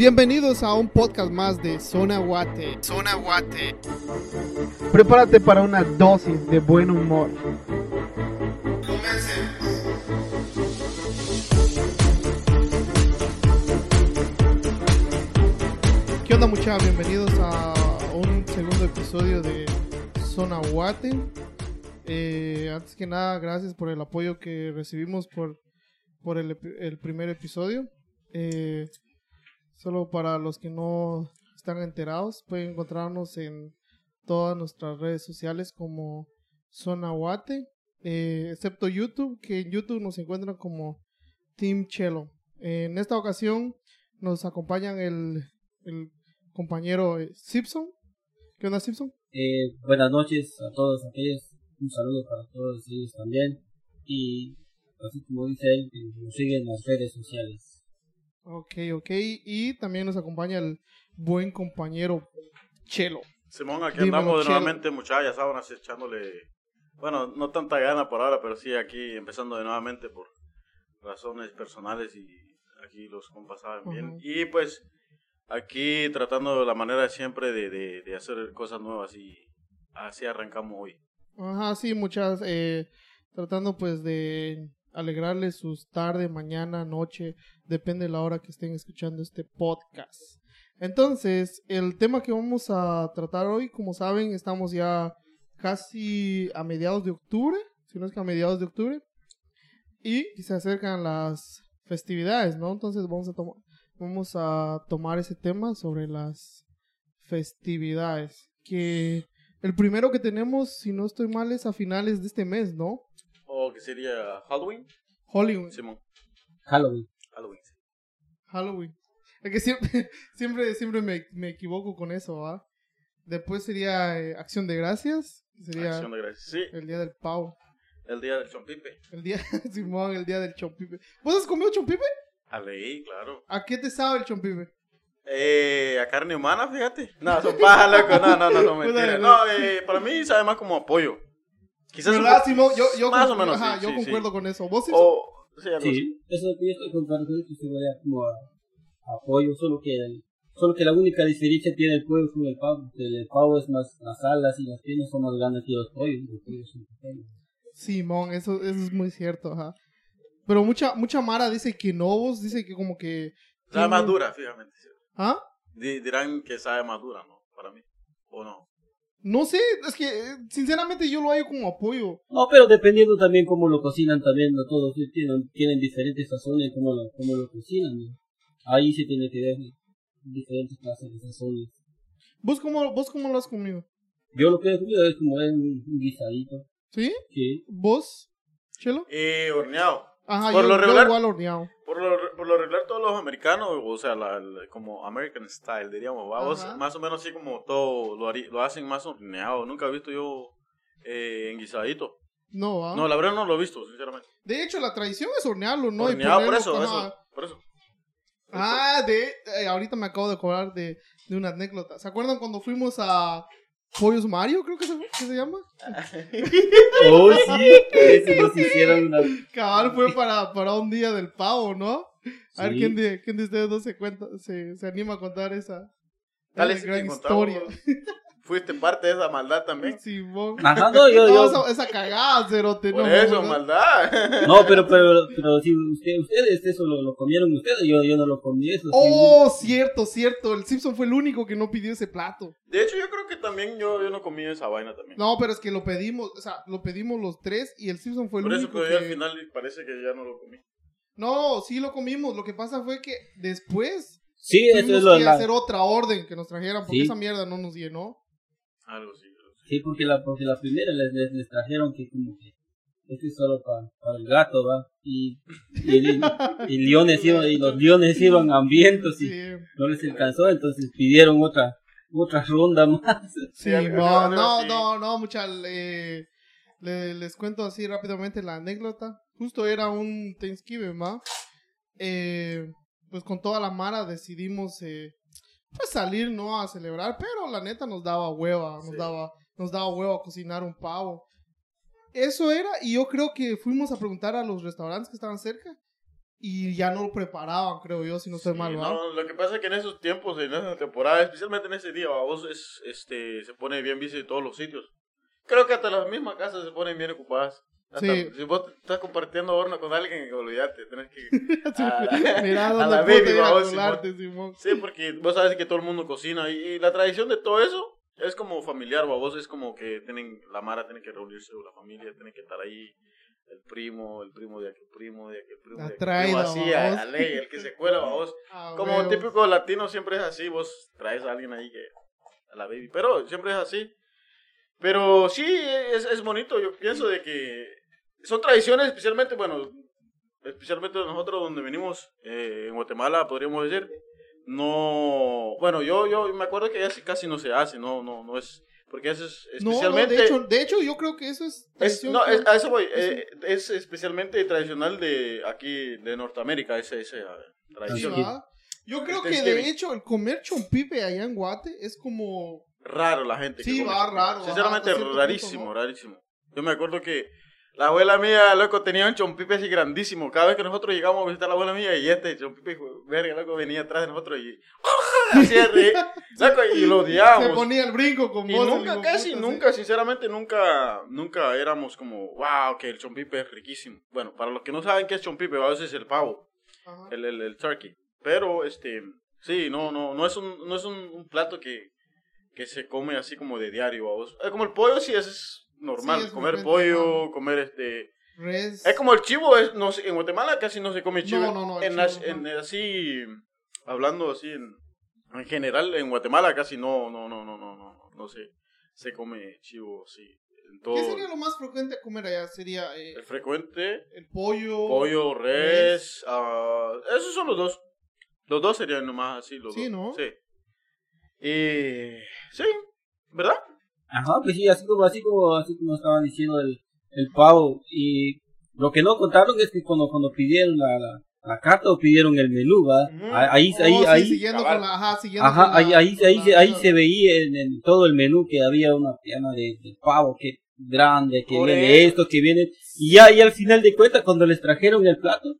Bienvenidos a un podcast más de Zona Guate. Zona Guate. Prepárate para una dosis de buen humor. ¿Qué onda muchachos? Bienvenidos a un segundo episodio de Zona Guate. Eh, antes que nada, gracias por el apoyo que recibimos por, por el, el primer episodio. Eh, solo para los que no están enterados, pueden encontrarnos en todas nuestras redes sociales como Zona Guate, eh, excepto YouTube, que en YouTube nos encuentran como Team Chelo. En esta ocasión nos acompañan el, compañero eh, Simpson. ¿Qué onda, Simpson? Eh, buenas noches a todos aquellos, un saludo para todos ellos también. Y así como dice él, nos siguen en las redes sociales. Ok, ok. Y también nos acompaña el buen compañero Chelo. Simón, aquí Dímelo, andamos de nuevamente, muchachas, ya saben, así echándole, bueno, no tanta gana por ahora, pero sí aquí empezando de nuevamente por razones personales y aquí los compas saben bien. Y pues aquí tratando la manera siempre de, de, de hacer cosas nuevas y así arrancamos hoy. Ajá, sí, muchas. eh, tratando pues de alegrarles sus tarde, mañana, noche, depende de la hora que estén escuchando este podcast. Entonces, el tema que vamos a tratar hoy, como saben, estamos ya casi a mediados de octubre, si no es que a mediados de octubre, y se acercan las festividades, ¿no? Entonces vamos a vamos a tomar ese tema sobre las festividades, que el primero que tenemos, si no estoy mal, es a finales de este mes, ¿no? O que sería Halloween. Halloween. Simón, Halloween. Halloween. sí. Halloween. Es que siempre, siempre, siempre me, me equivoco con eso, ¿va? Después sería eh, Acción de Gracias, sería Acción de gracias. Sí, el día del pavo. el día del chompipe. El día, Simón, el día del chompipe. ¿Vos has comido chompipe? A leí, claro. ¿A qué te sabe el chompipe? Eh, a carne humana, fíjate. No, son pajas, loco. No, no, no, no, mentira. No, eh, para mí sabe más como apoyo. Quizás ¿Verdad, Simón? Yo, yo, más con- o menos, ajá, sí, yo sí, concuerdo sí. con eso. ¿Vos? O, sí, algo así. Sí, eso yo estoy contando que se vaya como a, a pollo, solo que el- solo que la única diferencia tiene el pollo con el pavo, que el pavo es más, las alas y las piernas son más grandes que los pollos, los pollos son pequeños. Simón, eso, eso es muy cierto, ajá. Pero mucha, mucha Mara dice que no, vos dice que como que... Sabe más dura, fíjate. sí. ¿Ah? Di- Dirán que sabe más dura, ¿no? Para mí. ¿O no? No sé, es que eh, sinceramente yo lo hallo como apoyo. No, pero dependiendo también cómo lo cocinan también, no todos sí tienen, tienen diferentes sazones cómo lo, cómo lo cocinan, ¿no? Ahí se tiene que ver diferentes clases de sazones. ¿Vos cómo, vos cómo lo has comido? Yo lo que he comido es como un, guisadito, ¿Sí? que ¿Vos? ¿Chelo? Eh, horneado. Ajá, Por yo, lo yo regular- igual horneado. Por lo, por lo regular, todos los americanos, o sea, la, la- como American style, diríamos, vamos, más o menos así como todo lo, lo hacen más horneado. Nunca he visto yo eh, en guisadito. No, ¿ah? No, la verdad no lo he visto, sinceramente. De hecho, la tradición es hornearlo, ¿no? Y horneado, por ponerlo- eso, eso, por eso. Ah, de... eh, ahorita me acabo de acordar de, de una anécdota. ¿Se acuerdan cuando fuimos a Pollos Mario, creo que se, que se llama? Oh, sí, ese nos hicieron una... Cabal fue para, para un día del pavo, ¿no? A ver Sí. quién de, quién de ustedes dos se cuenta, se, se anima a contar esa, Dale, gran historia. Fuiste parte de esa maldad también. Simón. Ajá, no, yo, No, yo... esa, esa cagada, cerote, Por no, eso, no, maldad. No, pero, pero, pero si usted, ustedes eso lo, lo comieron ustedes, yo, yo no lo comí eso. sí. Oh, cierto, cierto. El Simpson fue el único que no pidió ese plato. De hecho, yo creo que también yo, yo no comí esa vaina también. No, pero es que lo pedimos, o sea, lo pedimos los tres y el Simpson fue el Por eso, único pero que... yo al final parece que ya no lo comí. No, sí lo comimos. Lo que pasa fue que después Sí, eso es tuvimos lo que la- hacer otra orden que nos trajeran porque Sí. esa mierda no nos llenó. Algo así. algo así. Sí, porque la, porque la primera les, les, les trajeron que como que este es solo para el gato, ¿va? Y, y, y leones iban, y los leones iban hambrientos y Sí, no les alcanzó, entonces pidieron otra, otra ronda más. sí, no, no, no, no, mucha, le- le- les cuento así rápidamente la anécdota. Justo era un Thanksgiving, ¿va? Eh, pues con toda la mara decidimos eh, pues salir, ¿no? A celebrar, pero la neta nos daba hueva, nos Sí. daba, nos daba hueva cocinar un pavo. Eso era, y yo creo que fuimos a preguntar a los restaurantes que estaban cerca y ya no lo preparaban, creo yo, si no estoy Sí, mal, ¿va? no, lo que pasa es que en esos tiempos, en esa temporada, especialmente en ese día, a vos es, este, se pone bien bici de todos los sitios. Creo que hasta las mismas casas se ponen bien ocupadas. Sí. Si vos estás compartiendo horno con alguien, olvídate, tenés que... a la- Mira a dónde la puta baby, ir a babos, colarte, Simón. Sí, porque vos sabes que todo el mundo cocina y, y la tradición de todo eso es como familiar, vos es como que tienen, la Mara tiene que reunirse, o la familia tiene que estar ahí, el primo, el primo de aquel primo, de aquel primo, de aquel primo, así, a, a ley, el que se cuela, vos. Ah, Como huevo. típico latino siempre es así, vos traes a alguien ahí que, a la baby, pero siempre es así. Pero sí, es, es bonito, yo pienso de que son tradiciones, especialmente, bueno, especialmente nosotros donde venimos, eh, en Guatemala, podríamos decir, no, bueno, yo, yo me acuerdo que casi, casi no se hace, no, no, no es, porque eso es No, no, especialmente... de, hecho, de hecho, yo creo que eso es. Es, no, que- es- a eso voy. eh, es especialmente tradicional de aquí, de Norteamérica, esa, esa Sí, tradición. Yo creo El que de hecho el comer chompipe allá en Guate es como. Raro la gente. que Sí, come. va, raro, Sinceramente, ajá, rarísimo, punto, ¿no? rarísimo. Yo me acuerdo que la abuela mía, loco, tenía un chompipe así grandísimo. Cada vez que nosotros llegamos a visitar a la abuela mía, y este chompipe, verga, loco, venía atrás de nosotros y. Así de reír, loco, y lo Se odiábamos. ponía el brinco con Y vos. nunca, hijo casi, puta, sí. nunca, sinceramente, nunca, nunca éramos como, wow, que el chompipe es riquísimo. Bueno, para los que no saben qué es chompipe, a veces es el pavo, Ajá. el, el, el turkey. Pero, este, sí, no, no, no es un, no es un, un plato que, que se come así como de diario, vamos. Es como el pollo, sí, es normal, Sí, es comer pollo, comer este... Res. Es como el chivo, es, no en Guatemala casi no se come chivo. No, no, no, En, chivo, en- así, hablando así, en, en general, en Guatemala casi no, no, no, no, no, no, no se, se come chivo así. En todo. ¿Qué sería lo más frecuente a comer allá? Sería eh, El frecuente, el pollo. pollo, res, ah, esos son los dos. Los dos serían nomás así, los Sí, dos. ¿no? Sí. Y, sí. Ajá, pues sí, así como, así como, así como estaban diciendo el, el pavo. Y lo que no contaron es que cuando, cuando pidieron la, la, la carta o pidieron el menú, ¿va? Ujú. Ahí, Oh, ahí, sí, ahí, siguiendo cabal. con la. Ajá, siguiendo Ajá, con ahí, la- ahí, ahí, se, ahí se veía en, en todo el menú que había una pierna de, de pavo que grande, que Por viene eso. esto, que viene... Y ya, y al final de cuentas, cuando les trajeron el plato,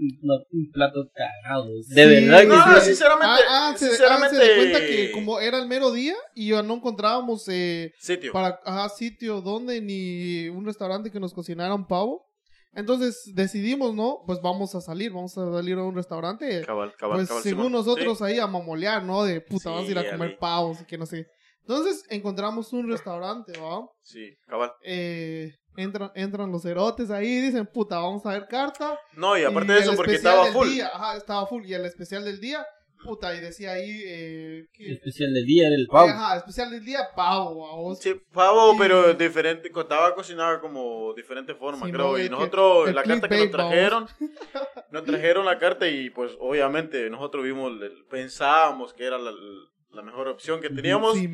un, no, un plato cagado. De Sí, verdad que No, sí. sinceramente, Ah, ah, se, sinceramente. ah, se da cuenta que como era el mero día y ya no encontrábamos eh, Sitio. para ajá, sitio donde ni un restaurante que nos cocinara un pavo. Entonces decidimos, ¿no? Pues vamos a salir, vamos a salir a un restaurante. Cabal, cabal, pues cabal, según Simón. nosotros ahí a mamolear, ¿no? De puta, Sí, vamos a ir a comer pavos y que no sé. Entonces encontramos un restaurante, ¿va? Sí, sí, cabal. Eh, entran, entran los erotes ahí, dicen, puta, vamos a ver carta. No, y aparte Y de eso, porque estaba del full. día, ajá, estaba full. Y el especial del día, puta, y decía ahí, eh, El que, especial del día era el pavo. Ajá, especial del día, pavo, vamos. Sí, pavo, Y- pero diferente, estaba cocinada como diferente forma, Sí, creo. no, y que nosotros, el la carta que nos trajeron, nos trajeron la carta y pues obviamente nosotros vimos, pensábamos que era la, la mejor opción que teníamos. Y,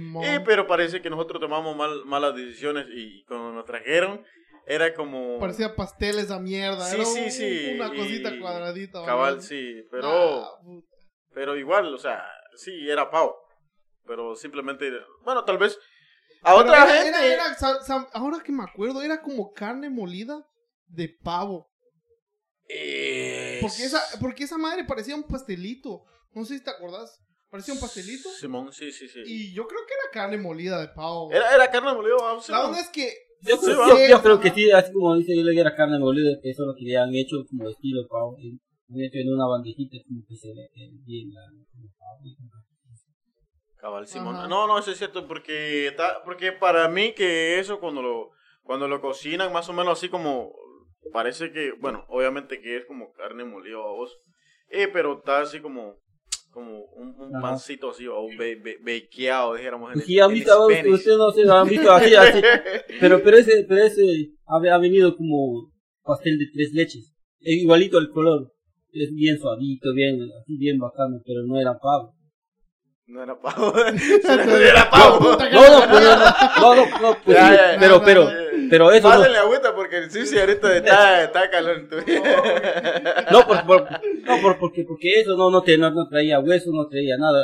pero parece que nosotros tomamos mal, malas decisiones y cuando nos trajeron era como... Parecía pasteles a mierda. Sí, era sí, un- sí, Una cosita y- cuadradita. Cabal, ¿verdad? sí, pero... Ah. Pero igual, o sea, sí, era pavo. Pero simplemente, bueno, tal vez a Pero otra era- gente... era- era, ahora que me acuerdo, era como carne molida de pavo. Eh, Porque esa, porque esa madre parecía un pastelito. No sé si te acordás. Parecía un pastelito. Simón, sí, sí, sí. Y yo creo que era carne molida de pavo. Era, era carne molida, vamos. La onda es que. Yo, Sí, creo- va. yo- yo creo que sí, así como dice yo le era carne molida, que eso es lo que le han hecho como estilo pavo. y Han hecho en una bandejita como que se ve que bien la. Cabal, Simón. Ajá. No, no, eso es cierto, porque, ta- porque para mí que eso cuando lo, cuando lo cocinan más o menos así como, parece que, bueno, obviamente que es como carne molida a vos, eh, pero está así como, como un, un pancito así, o un be, be- bequeado, dijéramos en el- en visto, ustedes no sé, han visto así, así. Pero, pero ese, pero ese ha, ha venido como pastel de tres leches. Es igualito el color. Es bien suavito, bien, así bien bacano, pero no era pavo. No era pavo. no era pavo. No, no, pues, no, no, no, pues, Ya, ya, pero, pero, Eh, pero eso no, Pásenle agüita porque sí, sí, ahorita está, está calor. no, por, por- no, por, porque, porque eso no, no, te, no, no traía hueso, no traía nada.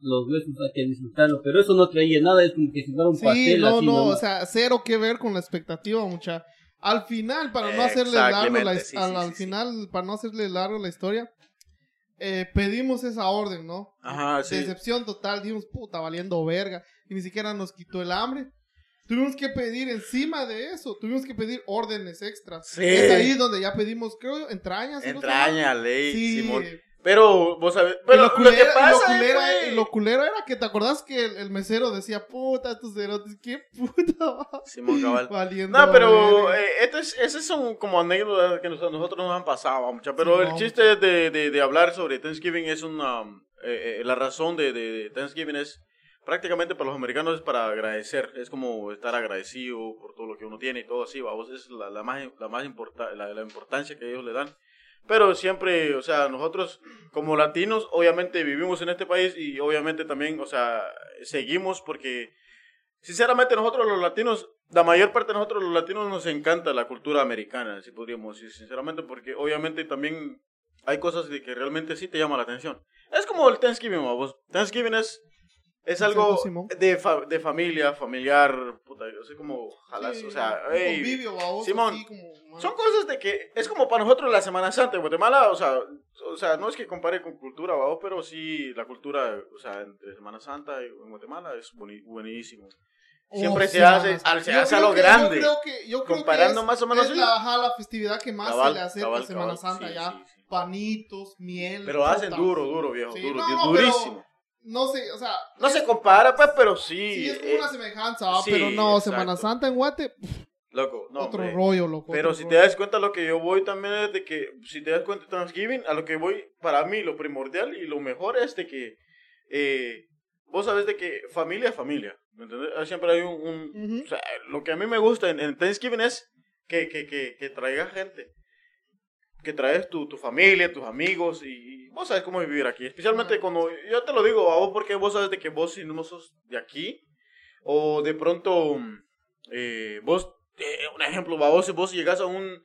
Los huesos hay que disfrutarlo, pero eso no traía nada, es como que si fuera un Sí, pastel no, así, no, ¿no? o sea, cero que ver con la expectativa, mucha. Al final, para no hacerle largo la, sí, al, sí, al sí, sí. final, para no hacerle largo la historia, eh, pedimos esa orden, ¿no? Ajá, sí. Decepción total, dimos puta, valiendo verga. Y ni siquiera nos quitó el hambre. Tuvimos que pedir encima de eso, tuvimos que pedir órdenes extras. Sí. Es ahí donde ya pedimos, creo, entrañas. ¿sí? Entraña, ley, Sí. Simón. Pero, vos sabés, pero lo, lo, que lo pasa culera- es, y lo culero era que te acordás que el, el mesero decía, puta, estos cerotes, qué puta. va?" Simón Cabal. Valiendo No, pero eh, este es, esas son como anécdotas que a nosotros nos han pasado, mucha. Pero Sí, el no. chiste de, de, de hablar sobre Thanksgiving es una... eh, eh, la razón de, de, de Thanksgiving es prácticamente para los americanos es para agradecer. Es como estar agradecido por todo lo que uno tiene y todo así, vamos. Es la, la más, la más importa, la, la importancia que ellos le dan. Pero siempre, o sea, nosotros como latinos, obviamente vivimos en este país y obviamente también, o sea, seguimos porque, sinceramente, nosotros los latinos, la mayor parte de nosotros los latinos nos encanta la cultura americana, si podríamos decir, sinceramente, porque obviamente también hay cosas de que realmente sí te llama la atención. Es como el Thanksgiving, vos. Thanksgiving es, es algo de, fa- de familia, familiar, puta, yo sé como jalas, Sí, o sea, hey, convivio, babos, Simón, así como- son cosas de que es como para nosotros la Semana Santa en Guatemala, o sea, o sea, no es que compare con cultura, ¿va? pero sí la cultura, o sea, entre Semana Santa y en Guatemala es boni- buenísimo. Siempre Oh, se sí, hace, al- se hace a lo que- grande. Yo creo que, yo creo que Comparando es- más o menos, es la, ajá, la festividad que más Cabal, se le cabal, a Semana cabal, Santa sí, ya. sí. Panitos, miel. Pero hacen duro, duro, viejo, duro, no, du- no, pero durísimo. No sé, o sea. No es- se compara, pues, pero sí. Sí, es como eh, una semejanza, sí, pero no, exacto. Semana Santa en Guate, loco, no, otro hombre. rollo, loco. Pero si rollo. te das cuenta, lo que yo voy también es de que, si te das cuenta de Thanksgiving, a lo que voy, para mí, lo primordial y lo mejor es de que, eh, vos sabes de que familia es familia. Ah, Siempre hay un, un- Ujú. o sea, lo que a mí me gusta en, en Thanksgiving es que, que, que, que traigas gente, que traes tu, tu familia, tus amigos y, y vos sabes cómo vivir aquí, especialmente cuando, yo te lo digo a vos porque vos sabes de que vos si no sos de aquí, o de pronto, eh, vos, eh, un ejemplo, va, vos, si vos llegas a un,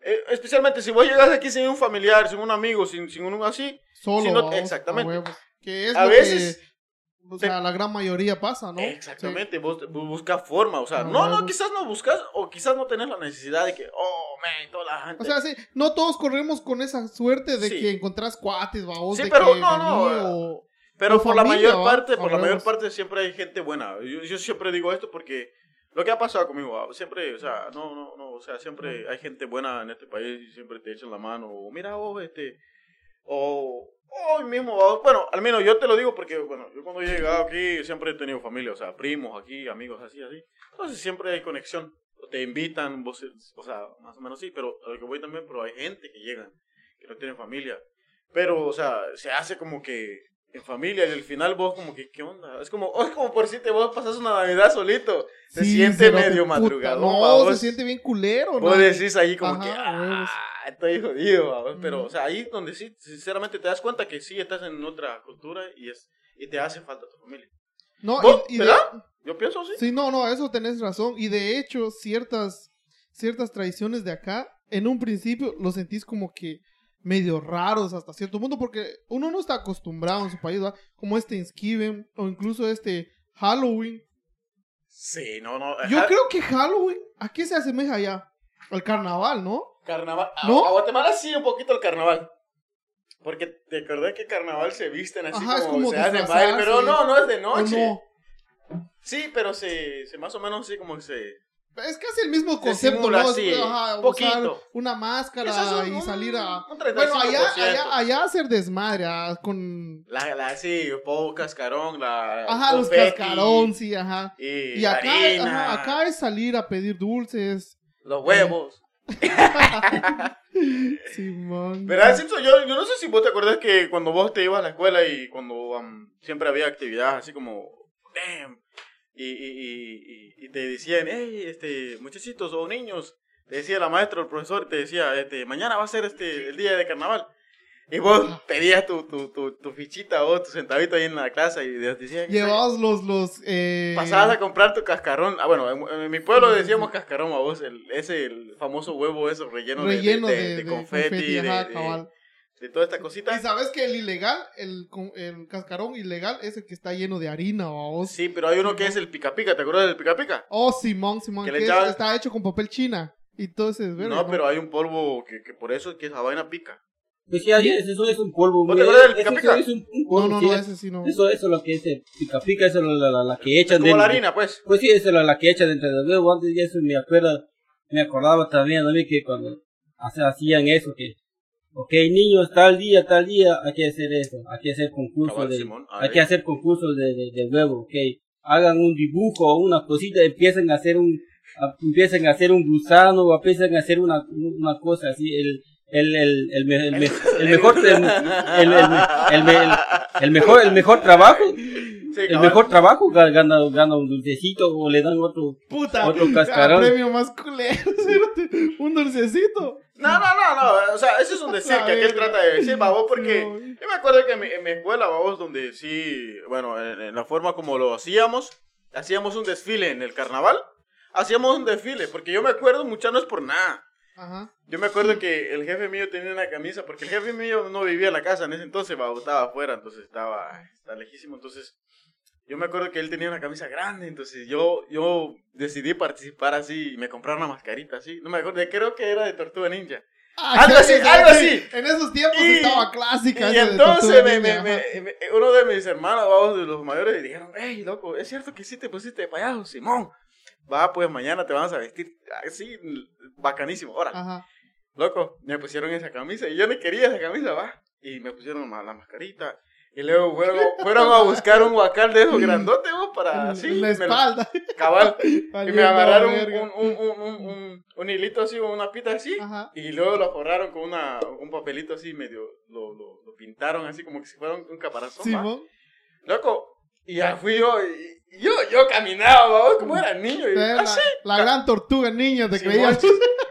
eh, especialmente si vos llegas aquí sin un familiar, sin un amigo, sin, sin un así, Solo, si no- vamos, exactamente. a. Que es A veces- que, o sea, la gran mayoría pasa, ¿no? exactamente, vos, vos buscas forma, o sea, Ah, no, no, quizás no buscas, o quizás no tenés la necesidad de que, oh, man, toda la gente. O sea, sí, no todos corremos con esa suerte de Sí. que encontrás cuates, babos, Sí, de pero que no, no, eh, o- Pero o por la mayor ¿va? parte, por la mayor parte siempre hay gente buena. Yo, yo siempre digo esto porque lo que ha pasado conmigo, ¿va? siempre, o sea, no, no, no, o sea, siempre hay gente buena en este país y siempre te echan la mano. O mira, vos, este, o mismo, bueno, al menos yo te lo digo porque, bueno, yo cuando he llegado aquí siempre he tenido familia, o sea, primos aquí, amigos así, así. Entonces siempre hay conexión. Te invitan, vos, o sea, más o menos sí, pero a lo que voy también, pero hay gente que llegan, que no tienen familia. Pero, o sea, se hace como que en familia y al final vos como que, ¿qué onda? Es como, es como por si te vos pasas una Navidad solito. Se Sí, siente medio puta, madrugador. No, se siente bien culero, ¿no? vos decís ahí como Ajá, que, huevos. Ah, estoy jodido. Pero, o sea, ahí donde sí, sinceramente te das cuenta que sí estás en otra cultura y es y te hace falta tu familia. No, y, y de- ¿Verdad? Yo pienso así. Sí, no, no, eso tenés razón. Y de hecho, ciertas, ciertas tradiciones de acá, en un principio lo sentís como que medio raros hasta cierto punto, porque uno no está acostumbrado en su país, ¿va? Como este Thanksgiving o incluso este Halloween. Sí, no, no. Yo creo que Halloween, ¿a qué se asemeja ya? Al carnaval, ¿no? Carnaval. a- ¿No? A, Guatemala sí, un poquito el carnaval. Porque te acordé que carnaval se visten así Ajá, como, como se hace disfrazarse. baile, pero no, no es de ¿O noche. no? Sí, pero se, se más o menos sí como que se... Es casi el mismo concepto, ¿no? así, Es, ajá, poquito. usar una máscara un- y salir a... un Bueno, allá, 35%. allá, allá hacer desmadre, ah, con... La, la, sí, polvo cascarón, la... Ajá, los cascarón, sí, ajá. Y, Y acá, harina, ajá, acá es salir a pedir dulces. Los huevos. Simón. ¿Verdad, Simpson? Yo, yo no sé si vos te acuerdas que cuando vos te ibas a la escuela y cuando um, siempre había actividades así como, damn, y, y, y, y- y te decían, hey, este, muchachitos o niños, te decía la maestra o el profesor, te decía, este, mañana va a ser este, el día de carnaval. Y vos pedías tu, tu, tu, tu fichita o tu centavito ahí en la clase y decían, Llevabas los, los, eh... Pasabas a comprar tu cascarón. Ah, bueno, en, en mi pueblo decíamos cascarón a vos, el, ese, el famoso huevo eso relleno, de- relleno de, de, de, de confeti, ajá, cabal. de toda esta Y cosita. sabes que el ilegal, el, el cascarón ilegal es el que está lleno de harina, vamos. Sí, pero hay uno que es el pica pica, ¿te acuerdas del pica pica? Oh, Simón, Simón, Que es- está hecho con papel china. Y desvergue, No, pero hay un polvo que, que por eso es que esa vaina pica. Pues ya, ya, eso es un polvo. ¿No te acuerdas del es un, un No, polvo, no, no, es- ese sí no. Eso, eso es lo que es el pica pica, eso es la, la, la que Es echan como dentro. la harina, pues. Pues sí, eso es la, la que echan dentro del huevo. Antes ya eso me acuerdo, me acordaba también a mí que cuando hacían eso, que, ok, niños, tal día, tal día, hay que hacer eso, hay que hacer concursos Cabal, de, Simón, hay que hacer concursos de, de, de huevo, ok. Hagan un dibujo o una cosita, empiecen a hacer un, a- empiecen a hacer un gusano o empiecen a hacer una, una cosa así, el, el, el, el, el, el mejor, el, el, el, el me- el- el mejor, el mejor trabajo, Sí, el mejor trabajo ga- gana, gana un dulcecito o le dan otro, Puta, Otro cascarón. premio más culero, un dulcecito. No, no, no, no. O sea, eso es un decir La que aquel verga. trata de decir, babos, porque No. yo me acuerdo que en mi, en mi escuela, babos, donde sí, bueno, en, en la forma como lo hacíamos, hacíamos un desfile en el carnaval. Hacíamos un desfile, porque yo me acuerdo, mucha no es por nada. Ajá. Yo me acuerdo que el jefe mío tenía una camisa, porque el jefe mío no vivía en la casa en ese entonces, estaba afuera, entonces estaba, estaba lejísimo, entonces yo me acuerdo que él tenía una camisa grande, entonces yo, yo decidí participar así y me compraron una mascarita así, no me acuerdo, creo que era de Tortuga Ninja. Ah, Algo así, sí, algo sí. así. En esos tiempos Y- estaba clásica. Y entonces me, me- me- uno de mis hermanos, vamos, de los mayores, dijeron, hey, loco, es cierto que sí te pusiste de payaso, Simón. Va, pues mañana te vamos a vestir así, bacanísimo. Ahora, Ajá. loco, me pusieron esa camisa y yo no quería esa camisa, va. Y me pusieron la mascarita. Y luego fueron, fueron a buscar un guacal de esos grandotes, vos, para así. la lo- espalda. cabal. Y me agarraron un, un, un, un, un, un hilito así, una pita así. Ajá. Y luego lo forraron con una, un papelito así medio, lo, lo, lo pintaron así como que si fuera un, caparazón. Simón. Loco, y ya fui yo, y yo, yo caminaba, ¿va? como era niño, y La, así. la gran tortuga niña, te creías.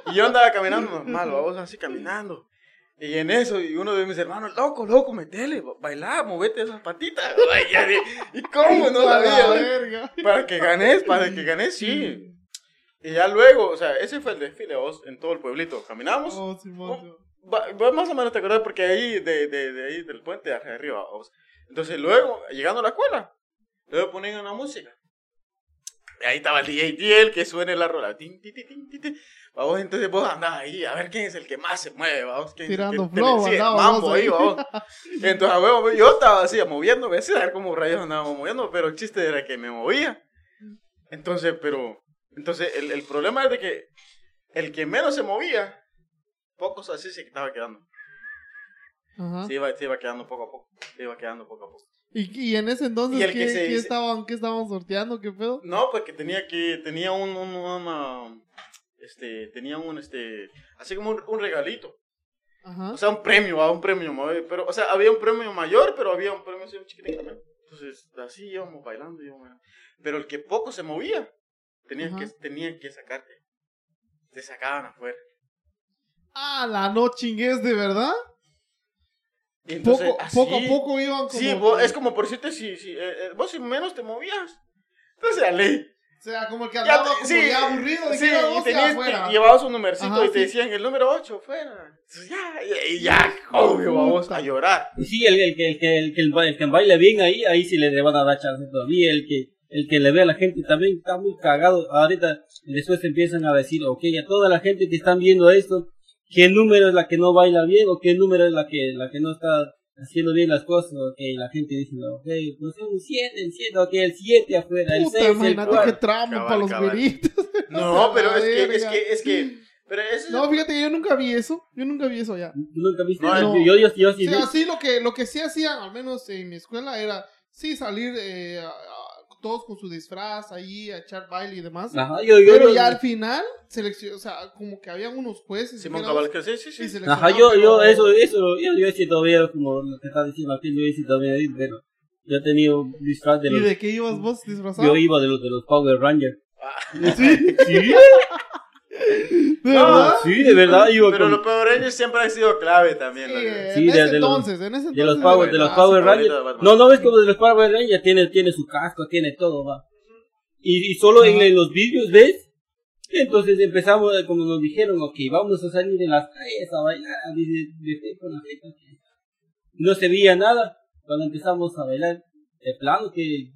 Y yo andaba caminando normal, vamos así caminando. Y en eso, y uno de mis hermanos, loco, loco, metele, bailá, movete esas patitas. De- ¿Y cómo no sabía? verga. Para que ganes, para que ganes, sí. Y ya luego, o sea, ese fue el desfile, vos, en todo el pueblito. Caminamos, Oh, Simón. Va- va más o menos te acordás porque ahí de, de, de ahí del puente hacia arriba vamos. entonces luego llegando a la escuela luego ponían una música. Ahí estaba el DJ Tiel que suene la rola. Tin, tin, tin, vamos entonces vos andás ahí a ver quién es el que más se mueve vamos quién Tirando flow, sí, mambo ahí vamos entonces a huevo, yo estaba así moviéndome a ver cómo rayos andábamos moviendo pero el chiste era que me movía. Entonces pero entonces el, el problema es de que el que menos se movía pocos así se estaba quedando. Ajá. se iba, se iba quedando poco a poco. Se iba quedando poco a poco. ¿Y, y en ese entonces ¿qué, que se qué dice- estaban, qué estaban sorteando? ¿Qué pedo? No, porque tenía que, tenía un, un- una, este, tenía un, este, así como un, un regalito. Ajá. O sea, un premio, ah, un premio, ma- pero, o sea, había un premio mayor, pero había un premio así un chiquitín también. Entonces, así íbamos bailando, íbamos bailando. Pero el que poco se movía, tenía Ajá. que, tenía que sacarte. Te sacaban afuera. Ah, la no chingues, ¿de verdad? Entonces, Poco, así- poco a poco iban como... Sí, vos- es como por decirte, si, si, eh, eh, vos si menos te movías. Entonces, a ley. O sea, como el que Ya andaba te- como sí, ya aburrido de sí, que y tenías- afuera. te- llevabas un numercito Ajá, y te sí. decían el número 8 fuera. Entonces, ya, y, y ya, obvio, vamos a llorar. Sí, el, el, que- el, que, el, que, el, que baila bien ahí, ahí sí le van a dar chance todavía. El que, el que le ve a la gente también está muy cagado. Ahorita después empiezan a decir, ok, a toda la gente que están viendo esto, ¿qué número es la que no baila bien o qué número es la que, la que no está haciendo bien las cosas? Ok, la gente dice, ok, pues un 7, el 7, ok, el 7 afuera, el Puta, 6, el imagínate qué 4. tramo para los güeritos. No, pero es que, es que, es que, pero eso es No, fíjate que yo nunca vi eso. Yo nunca vi eso ya. ¿Tú nunca viste? No. Yo, yo, yo, O sí vi. sea, sí, lo que, lo que sí hacían, al menos en mi escuela, era sí salir eh, a- a- todos con su disfraz ahí, a echar baile y demás. Ajá, yo, yo, Pero yo- ya al final, selección, o sea, como que habían unos jueces. Simón que Cabal, eran- que sí, sí, y sí. Ajá, yo, yo, eso, eso, yo, yo sí todavía, como lo que está diciendo aquí, yo sí todavía, pero yo he tenido disfraz de ¿Y los, de qué ibas vos disfrazado? yo iba de los, de los Power Rangers. ¿Sí? Sí, ¿De No, verdad? sí, de verdad, iba Pero con, los Power Rangers siempre han sido clave también. Sí, en Sí, de- ese de los- entonces, en ese entonces. de los Power, de los. Power Rangers. No, no ves como de los Power Rangers tiene, tiene su casco, tiene todo, va. Y, y solo en, en los vídeos, ¿ves? Entonces empezamos, como nos dijeron, ok, vamos a salir en las calles a bailar, dice, con la gente. No se veía nada cuando empezamos a bailar. De plano que,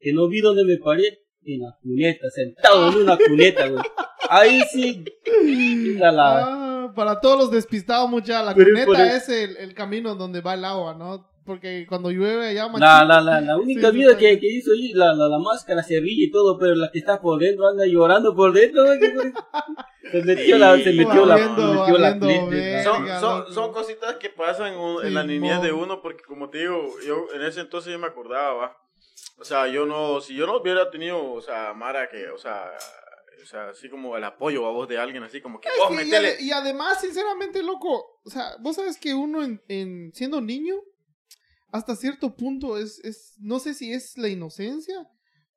que no vi dónde me paré, en la cuneta, sentado en una cuneta, güey. Ahí sí. La, la, Ah, para todos los despistados, mucha, la Pero cuneta es el, el camino donde va el agua, ¿no? Porque cuando llueve allá, la, la, la, la única Sí, vida sí, que, sí. que hizo ahí, la, la, la máscara se ríe y todo, pero la que está por dentro anda llorando por dentro. ¿no? Se metió la, se metió la, metió la. Son, son, son cositas que pasan en, en la Sí, niñez de uno, porque como te digo, yo en ese entonces yo me acordaba, va. O sea, yo no, si yo no hubiera tenido, o sea, Mara, que, o sea, o sea, así como el apoyo a vos de alguien, así como que, Es vos y, y además, sinceramente, loco, o sea, vos sabes que uno en, en- siendo niño, hasta cierto punto es, es, no sé si es la inocencia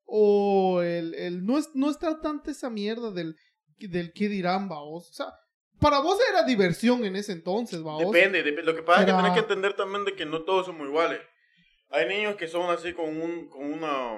o el, el no, es, no está tanta esa mierda del, del qué dirán, vaos. O sea, para vos era diversión en ese entonces, vaos. Depende, dep- lo que pasa es Era- que tenés que entender también de que no todos somos iguales. Hay niños que son así con un, con una,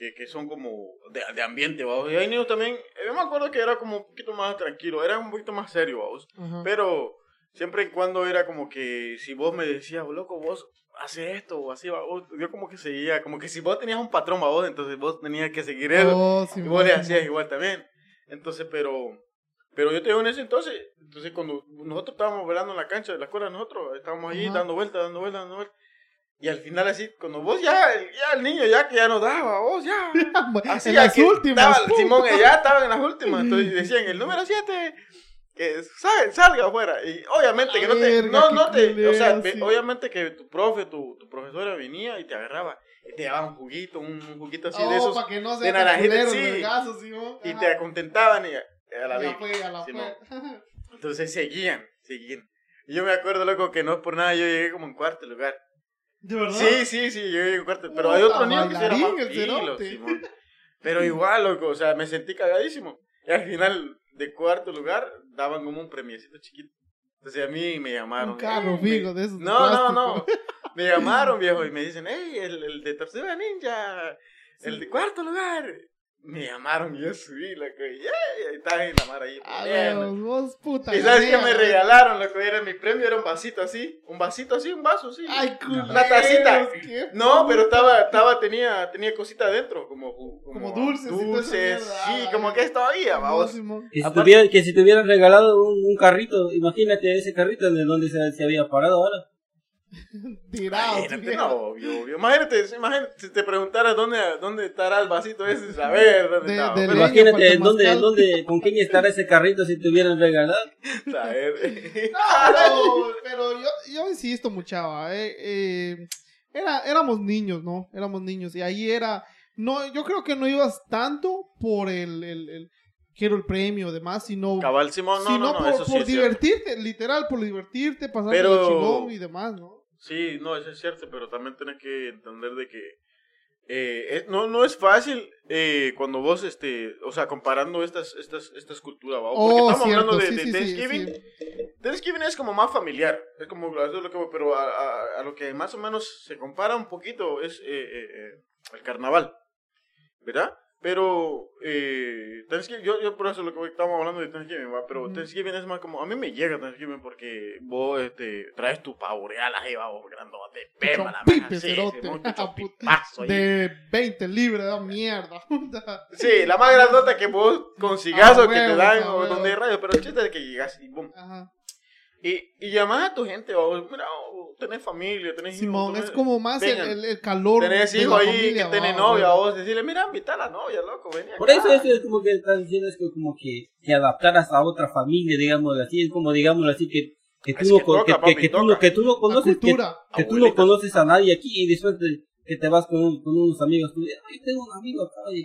que, que son como de, de ambiente, vamos. Y hay niños también, eh, yo me acuerdo que era como un poquito más tranquilo, era un poquito más serio, vamos. Ajá. Pero siempre y cuando era como que si vos me decías, loco, vos haces esto o así, vos- yo como que seguía, como que si vos tenías un patrón, vos, entonces vos tenías que seguir él. Oh, sí, y vos le hacías igual también. Entonces, pero, pero yo te digo en ese entonces, entonces cuando nosotros estábamos velando en la cancha de la escuela, nosotros estábamos ahí Ajá. dando vueltas, dando vueltas, dando vueltas. Y al final así, cuando vos ya, ya el niño ya que ya no daba, vos ya. Así en ya las últimas. estaba-. Simón ya estaba en las últimas. Entonces decían el número 7 que salga, salga afuera. Y obviamente que no te. verga, No, no te. O sea, ve- obviamente que tu profe, tu, tu profesora venía y te agarraba. Y te daba un juguito, un, un juguito así de Oh, esos. para que no de naranjita, sí. Y te contentaban y a, a la A la vez. fue, a la Simón. fue. Entonces seguían, seguían. Y yo me acuerdo, loco, que no es por nada, yo llegué como en cuarto lugar. ¿De verdad? Sí, sí, sí, yo llegué en cuarto. Pero hay Puta, otro niño que se bailarín, el cerote. Pero igual, loco, o sea, me sentí cagadísimo. Y al final, de cuarto lugar, daban como un premiecito chiquito. Entonces a mí me llamaron. Un carro, "Ey, me- fijo, de esos No, no, no. Me llamaron, viejo, y me dicen, hey, el, el de tercera ninja, el de cuarto lugar. Me llamaron y yo subí, loco, y yeah, y estaba en la mar ahí. A ver, vos puta. Y sabes gané, me regalaron, loco, era mi premio, era un vasito así, un vasito así, un vaso así. Ay, culeros, Una tacita. qué No, pero estaba, estaba, tenía, tenía cosita adentro, como, como, Como dulces dulces, sí, como que es todavía, vamos. Que si, tuvieran, que si te hubieran regalado un, un carrito, imagínate ese carrito de donde se, se había parado ahora. Tirado. Imagínate, tirado. no, obvio, obvio. Imagínate, imagínate, si te preguntaras dónde, dónde estará el vasito ese, saber dónde De- estaba. de pero-. Imagínate dónde, dónde, con quién estará ese carrito si te hubieran regalado. saber. No, pero, pero yo, yo insisto, muchava. Eh, eh, era, éramos niños, ¿no? Éramos niños. Y ahí era. No, yo creo que no ibas tanto por el. el, el- quiero el premio, demás, sino. Cabal Simón, no, sino no, no, por, eso sí por cierto. divertirte, literal, por divertirte, pasar Pero- chingón y demás, ¿no? Sí, no, eso es cierto, pero también tenés que entender de que eh, es- no, no es fácil eh, cuando vos, este, o sea, comparando estas, estas, estas culturas, ¿va? Porque Oh, estamos cierto, hablando de, sí, de sí, sí, Thanksgiving. sí. Thanksgiving es como más familiar, es como, eso es lo que, pero a, a- a lo que más o menos se compara un poquito es eh, eh, eh, el carnaval, ¿verdad? Pero eh, Thanksgiving, yo, yo por eso lo que estamos hablando de Thanksgiving, ¿va? pero Ujú. Thanksgiving es más como, a mí me llega Thanksgiving porque vos este, traes tu pavo real ahí, va, vos grandote, pema la maja, sí, ahí. De 20 libras, da mierda. Sí, la más grandota que vos consigas Ah, o que te huevo, dan ah, o donde hay radio, pero el chiste es que llegas y boom. Ajá. Y, y llamás a tu gente, o mira, o tenés familia, tenés Simón, hijos, es tenés- como más el, vengan. el, el calor. Tenés de hijo la ahí familia, que va, novia, güey. vos decirle, mira, invita a la novia, loco, vení Por acá". eso eso es como que estás diciendo es que como que te adaptaras a otra familia, digamos así, es como digamos así que que tú Es no que con- toca, que, papi, que, que tú toca. no que tú no La conoces que, tú no conoces a nadie aquí y después te, que te vas con, un- con unos amigos tú yo tengo un amigo acá de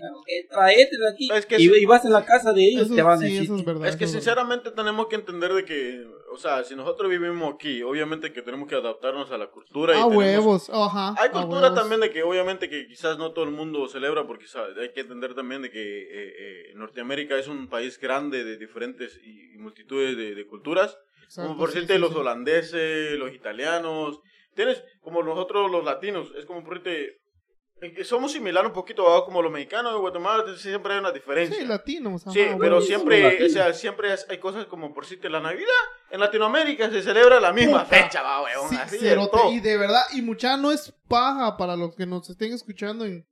traételo aquí Es que y, eso- y vas en la casa de ellos Eso, te van a decir es verdad. Es que verdad. sinceramente tenemos que entender de que, o sea, si nosotros vivimos aquí, obviamente que tenemos que adaptarnos a la cultura. y A huevos, ajá. Hay cultura también de que obviamente que quizás no todo el mundo celebra porque sa- hay que entender también de que eh, eh, Norteamérica es un país grande de diferentes y, multitudes de, de culturas. Exacto, como por sí, decirte sí, los sí. holandeses, los italianos. Tienes como nosotros los latinos, es como por decirte, somos similares un poquito ¿verdad? como los mexicanos de Guatemala, siempre hay una diferencia. Sí, latinos. Ajá, Sí, pero siempre, o sea, siempre hay cosas como por decirte la Navidad. En Latinoamérica se celebra la misma Puta. fecha, va, weón. Sí, así de cerote, y de verdad, y mucha no es paja para los que nos estén escuchando en,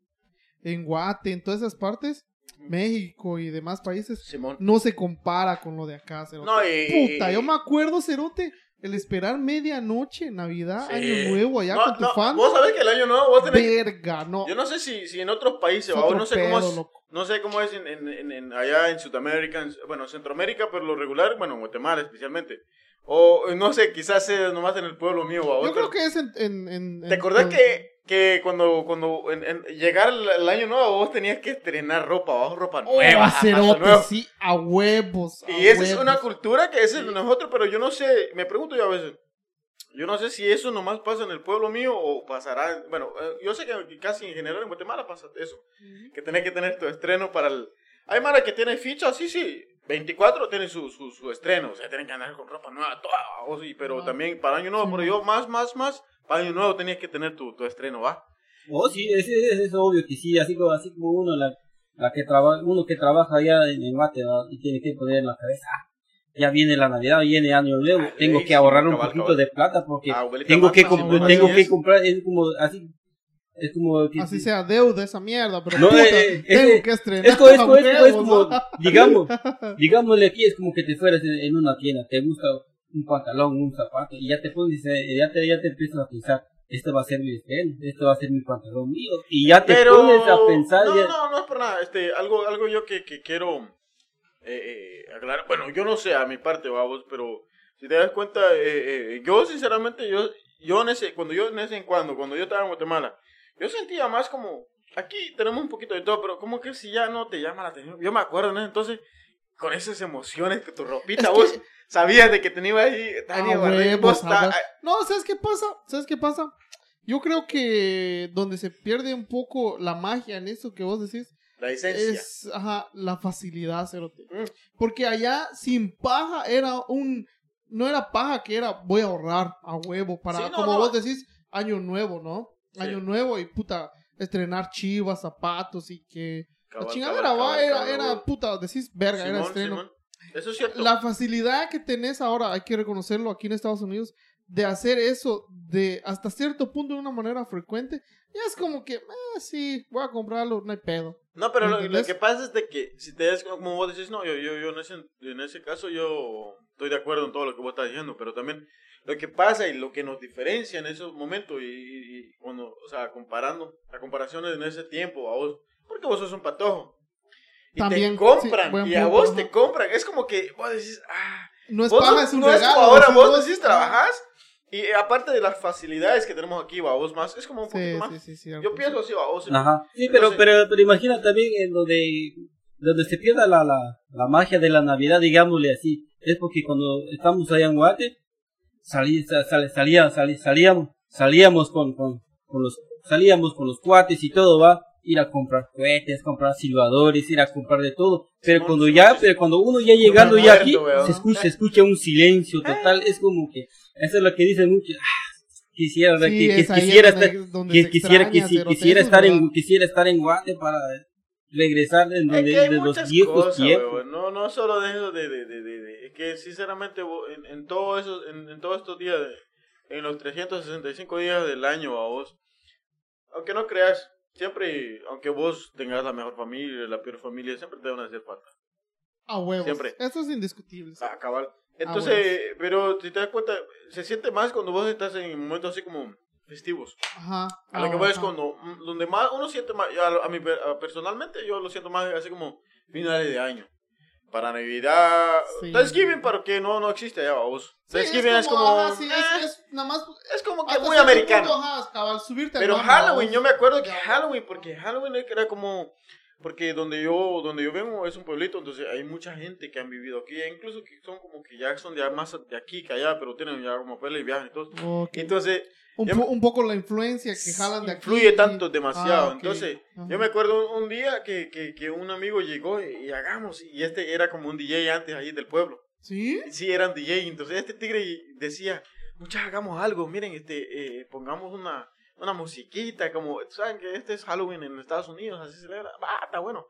en Guate, en todas esas partes. México y demás países, Simón. no se compara con lo de acá, cerote. No, y... Puta, yo me acuerdo, cerote, el esperar medianoche, Navidad, Sí. Año Nuevo allá No, con tu no, fan. Vos sabés que el año nuevo vos tenés... Verga, no. Yo no sé si, si en otros países, Es o no sé cómo es, loco. no sé cómo es en, en, en- en- allá en Sudamérica, en- bueno, Centroamérica, pero lo regular, bueno, en Guatemala especialmente. O no sé, quizás sea nomás en el pueblo mío. ¿va? Yo Pero- creo que es en... en, en- ¿Te acordás en- que, que cuando, cuando en, en- llegara el, año nuevo vos tenías que estrenar ropa, abajo ropa Oh, nueva, sí, a huevos. a Y esa es una cultura que es de nosotros, pero yo no sé, me pregunto yo a veces, yo no sé si eso nomás pasa en el pueblo mío o pasará, bueno, eh, yo sé que casi en general en Guatemala pasa eso, que tenés que tener tu estreno para el... Hay Mara que tiene ficha, sí, sí, 24 tiene su, su, su estreno, o sea, tienen que andar con ropa nueva, toda, pero Ah. también para año nuevo, pero yo más, más, más, para año nuevo tenías que tener tu, tu estreno, ¿va? Oh, sí, es, es, es obvio que sí, así como, así como uno, la, la que traba, uno que trabaja allá en, Guate, ¿verdad? y tiene que poner en la cabeza, ah, ya viene la Navidad, viene Año Nuevo, Ah, tengo sí, que ahorrar un poquito cabal. de plata porque Ah, tengo que, tengo que comprar, es como, así, es como que... Así sea deuda esa mierda, pero No, puta, eh, eh, tengo ese- que estrenar. Es como, es como, es como, es huevos, digamos, digámosle aquí, es como que te fueras en, en una tienda, te gusta un pantalón, un zapato, y ya te pones, eh, ya te, ya te empiezas a pensar, este va a ser mi estreno, este va a ser mi pantalón mío, y ya te Pero pones a pensar, no, ya- no, no es por nada. Este, algo, algo yo que, que quiero eh, eh, aclarar. Bueno, yo no sé a mi parte, vamos, pero si te das cuenta, eh, eh, yo sinceramente, yo, yo en ese, cuando yo en ese en cuando, cuando yo estaba en Guatemala, yo sentía más como, aquí tenemos un poquito de todo, pero como que si ya no te llama la atención. Yo me acuerdo, ¿no? Entonces, con esas emociones que tu ropita, Es que- vos sabías de que tenía ahí, Tania A Barreto, huevos, vos a ta- huevos. No, ¿sabes qué pasa? ¿Sabes qué pasa? Yo creo que donde se pierde un poco la magia en eso que vos decís la esencia. es ajá, la facilidad, cerote. Mm. Porque allá sin paja era un... No era paja que era voy a ahorrar a huevo para, Sí, no, como no. vos decís, año nuevo, ¿no? Sí. Año nuevo y puta, estrenar chivas, zapatos y que... Cabal, la chingadera cabal, va, cabal, era, era puta, decís verga, era Simón, estreno. Simón. Eso es cierto. La facilidad que tenés ahora, hay que reconocerlo aquí en Estados Unidos, de hacer eso de hasta cierto punto de una manera frecuente, ya es como que, eh, sí, voy a comprarlo, no hay pedo. No, pero lo, lo que pasa es de que si te das como vos decís, no, yo, yo, yo en, ese, en ese caso yo estoy de acuerdo en todo lo que vos estás diciendo, pero también lo que pasa y lo que nos diferencia en esos momentos y, y- y cuando, o sea, comparando, la comparación en ese tiempo a vos, porque vos sos un patojo. Y También, te compran, sí, y a vos te compran. Es como que vos decís, ah, No es vos paja, sos- es un no es regalo. como ahora vos decís, trabajás, y eh, aparte de las facilidades que tenemos aquí, vos más, es como un Sí, poquito más. sí, sí. Yo pienso así, vos. Ajá. Sí, pero, Entonces- pero, pero imagina también en donde, donde se pierda la, la, la magia de la Navidad, digámosle así. Es porque cuando estamos allá en Guate, salí, sa- sal- salía, salí- salíamos, salíamos con, con, con los, salíamos con los cuates y todo, va. Ir a comprar cohetes, comprar silbadores, ir a comprar de todo. Pero Simón, cuando Simón, ya, pero cuando uno ya llegando Muerto, ya aquí, weón. se escucha, se escucha un silencio total. Es como que, eso es lo que dicen muchos. Ah, quisiera, Sí, que, que es ahí quisiera estar, que quisiera, que quisiera estar en, quisiera estar en Guate para regresar Es donde- que hay de los viejos cosas, tiempos. No, no solo de eso de, de, de, de- de- es que sinceramente en, en todo eso, en, en todos estos días, de- en los 365 días del año a vos, aunque no creas, siempre, aunque vos tengas la mejor familia, la peor familia, siempre te van a hacer falta. A huevos. Siempre. Eso es indiscutible. Ah, cabal. Entonces, pero si te das cuenta, se siente más cuando vos estás en momentos así como festivos. Ajá. A lo que voy es cuando, mm, donde más uno siente más, a, a mí a- personalmente yo lo siento más así como finales de año. Para Navidad, Sí. Thanksgiving, pero que no, no existe allá, vos. Sí, Thanksgiving es como, ajá, sí, eh, es, es nada más. es como que muy americano. punto, ajá, cabal, Pero Halloween, vos. yo me acuerdo que. Halloween, porque Halloween era como, porque donde yo, donde yo vengo es un pueblito, entonces hay mucha gente que han vivido aquí, e incluso que son como que ya son ya más de aquí que allá, pero tienen ya como pele y viajan y todo. Ok. Entonces, un, po- me- un poco la influencia que jalan de aquí. influye tanto, demasiado. Ah, ok. Entonces, Ajá. yo me acuerdo un día que, que, que un amigo llegó y, y hagamos, y este era como un DJ antes ahí del pueblo. ¿Sí? Sí, eran DJ, entonces este tigre decía, muchachos, hagamos algo, miren, este, eh, pongamos una, una musiquita, como, ¿saben que este es Halloween en Estados Unidos? Así se celebra, va, está bueno.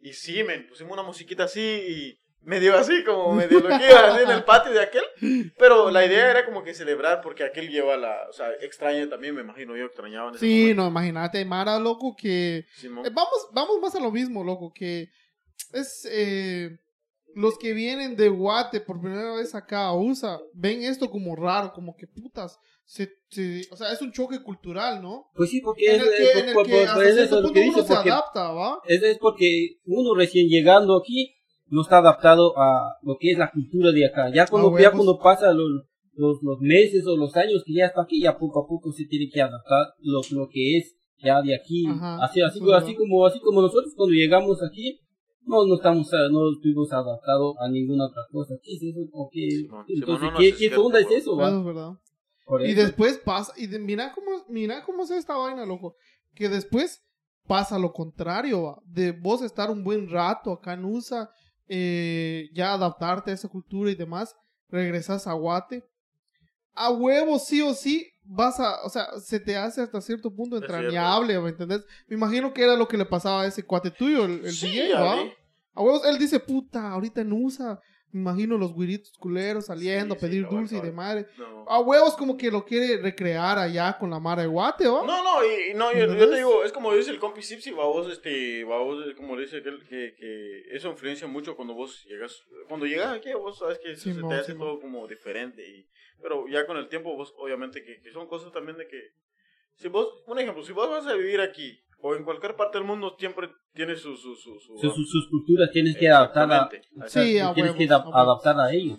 Y sí, men, pusimos una musiquita así y medio así, como medio lo que iba así en el patio de aquel. Pero la idea era como que celebrar, porque aquel lleva la, o sea, extraña también, me imagino yo, extrañaba en ese Sí, momento. no, imagínate, Mara, loco, que... Simón. eh, vamos, vamos más a lo mismo, loco, que es eh, los que vienen de Guate por primera vez acá a USA ven esto como raro, como que putas. Se, se- o sea, es un choque cultural, ¿no? Pues sí, porque En es, el que, es- en el por- que por- hasta por eso es lo que uno dice, se porque adapta, ¿va? Eso es porque uno recién llegando aquí no está adaptado a lo que es la cultura de acá. Ya cuando, Ah, ya huevos. cuando pasa los, los, los meses o los años que ya está aquí, ya poco a poco se tiene que adaptar lo, lo que es ya de aquí. Ajá, así, así, eso es así, como, así como nosotros cuando llegamos aquí, no, no estamos, a- no estuvimos adaptados a ninguna otra cosa. ¿Qué es eso? ¿O qué? Simón, Entonces, no, no, ¿qué, sí es qué onda es eso? es verdad. Y después pasa, y de- mira cómo, mira cómo es esta vaina, loco. Que después pasa lo contrario, va. De vos estar un buen rato acá en USA, eh, ya adaptarte a esa cultura y demás, regresas a Guate. A huevo, sí o sí, vas a, o sea, se te hace hasta cierto punto entrañable, ¿me entendés? Me imagino que era lo que le pasaba a ese cuate tuyo, el, el Sí, DJ, a ¿va? mí. A huevos, él dice, puta, ahorita en USA, imagino los güiritos culeros saliendo Sí, a pedir sí, dulce y de madre. No. A huevos como que lo quiere recrear allá con la Mara de Guate, ¿o? No, no, y, no, yo, te digo, es como dice el compi Sipsi, va vos, este, va vos, como dice que, que eso influencia mucho cuando vos llegas, cuando llegas aquí, vos sabes que se te hace todo como diferente, y, pero ya con el tiempo vos, obviamente, que, que son cosas también de que, si vos, un ejemplo, si vos vas a vivir aquí, o en cualquier parte del mundo, siempre tienes su, su, su, su- Sus, sus- sus culturas tienes que adaptar a, Exactamente. o sea, Sí, a tienes que huevos, a adaptar a ellos.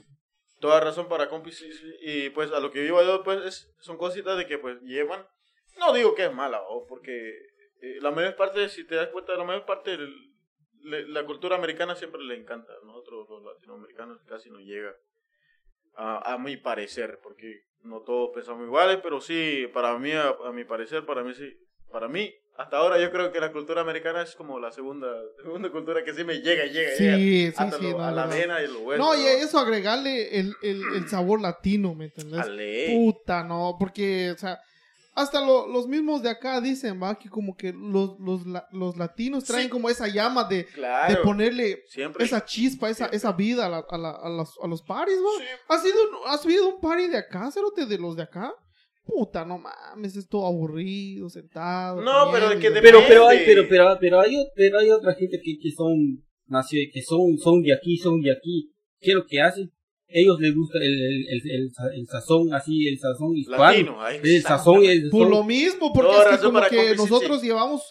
toda razón para compis y pues a lo que iba yo pues es, son cositas de que pues llevan no digo que es mala o porque eh, la mayor parte si te das cuenta la mayor parte del- le- la cultura americana siempre le encanta a nosotros los latinoamericanos casi no llega a, a mi parecer porque no todos pensamos iguales pero sí para mí a, a mi parecer para mí sí para mí hasta ahora yo creo que la cultura americana es como la segunda segunda cultura que sí me llega llega Sí, llega sí, hasta sí, lo- no, a la no, no. vena y lo hueso No, y eso agregarle el, el, el sabor latino, ¿me entendés? a ley. Puta, no, porque, o sea, hasta lo- los mismos de acá dicen, va, que como que los, los, los latinos traen Sí. como esa llama de, de ponerle siempre esa chispa, esa, Siempre. esa vida a, la- a, la- a los, a los paris, ¿va? Sí. ¿Has ido, has ido a un party de acá, cerote, de los de acá? Puta, no mames, es todo aburrido, sentado. No, pero es que de- demás. pero pero hay Depende. pero pero pero hay pero hay otra gente que, que son nació que son son de aquí son de aquí qué es lo que hacen ellos les gusta el el, el, el, sa- el sazón así el sazón hispano Latino, ahí el sazón el Por lo mismo, porque es que como que nosotros llevamos,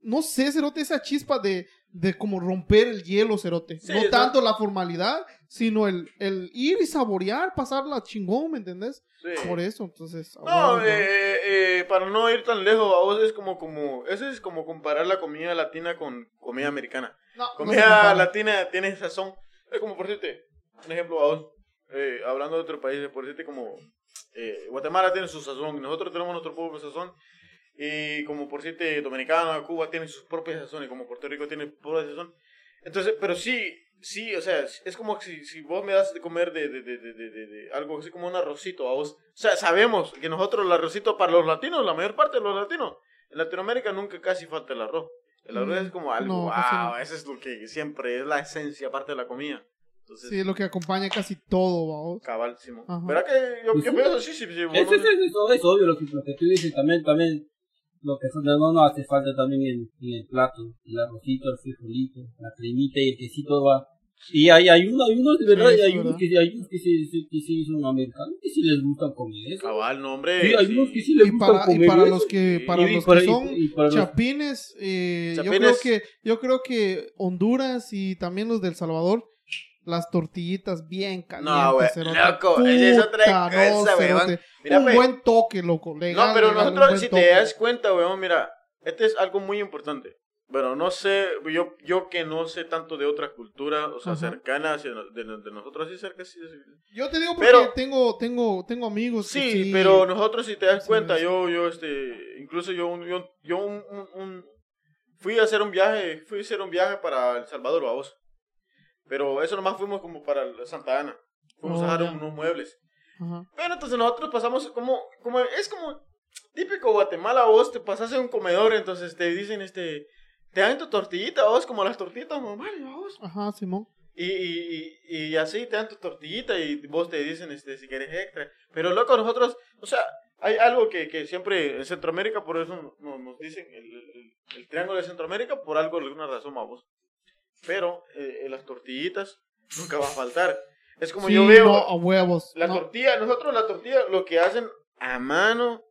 no sé, Cerote, esa chispa de, de como romper el hielo, Cerote. Sí, no tanto la formalidad, sino el, el ir y saborear, pasarla chingón, ¿me entendés? Sí. Por eso, entonces... No, huevo, eh, eh, para no ir tan lejos, a vos es como, como, eso es como comparar la comida latina con comida americana. No, no Comida compara. latina tiene sazón. Es como, por decirte, un ejemplo a vos, eh, hablando de otro país, por decirte como, eh, Guatemala tiene su sazón, nosotros tenemos nuestro propio sazón. Y como por decirte, Dominicana, Cuba tiene sus propias sazones, como Puerto Rico tiene propia sazón. Entonces, pero sí, sí, o sea, es como si, si vos me das de comer de, de, de, de, de, de- de algo así como un arrocito a vos. O sea, sabemos que nosotros el arrocito para los latinos, la mayor parte de los latinos, en Latinoamérica nunca casi falta el arroz. El arroz Mm, es como algo, no, casi no. wow, eso es lo que siempre es la esencia, aparte de la comida. Entonces, Sí, es lo que acompaña casi todo, vamos. cabal, Simón. Ajá. ¿Verdad que yo, Pues yo sí. pienso así? Sí, sí, vos Eso no- es, eso es obvio lo que, lo que tú dices también, también lo que son- no, no hace falta también en, en el plato, el arrocito, el frijolito, la cremita y el quesito va. Y hay, hay unos, hay unos de verdad, Sí, hay unos que, hay unos que sí, sí- que sí son americanos, que sí les gusta comer eso. Cabal, no, hombre. Sí, hay sí. unos que sí les Y gusta para, comer y para eso. los que, Y- para y los para- que son y para chapines, eh, yo creo Chapines. que yo creo que Honduras y también los del Salvador las tortillitas bien calientes No, güey, loco, esa es otra Puta, no, cosa, weón. Mira, un buen toque loco No, legal, pero legal, nosotros, si toque. te das cuenta, weón, mira, este es algo muy importante. Bueno, no sé, yo, yo que no sé tanto de otra cultura, o sea, Ajá. cercana hacia no- de, de nosotros, así cerca, sí. sí. yo te digo porque Pero- tengo tengo tengo amigos que Sí, sí, pero nosotros, si te das Sí, cuenta, sí. yo, yo, este, incluso yo, yo, yo un, un- un- fui a hacer un viaje, fui a hacer un viaje para El Salvador, vamos. Pero eso nomás fuimos como para Santa Ana. Fuimos Oh, a dejar ya. unos muebles. Ajá. Pero entonces nosotros pasamos como, como, es como típico Guatemala, vos te pasas en un comedor, entonces te dicen, este, te dan tu tortillita, vos, como las tortillitas normales, vos. Ajá, Simón. Y, y, y, así te dan tu tortillita y vos te dicen, este, si quieres extra. Pero loco, nosotros, o sea, hay algo que, que siempre en Centroamérica, por eso nos, nos dicen el, el- el triángulo de Centroamérica, por algo, alguna razón, vamos. pero eh, las tortillitas nunca va a faltar. Es como Sí, yo veo no, a huevos. la no. tortilla, nosotros la tortilla lo que hacen a mano,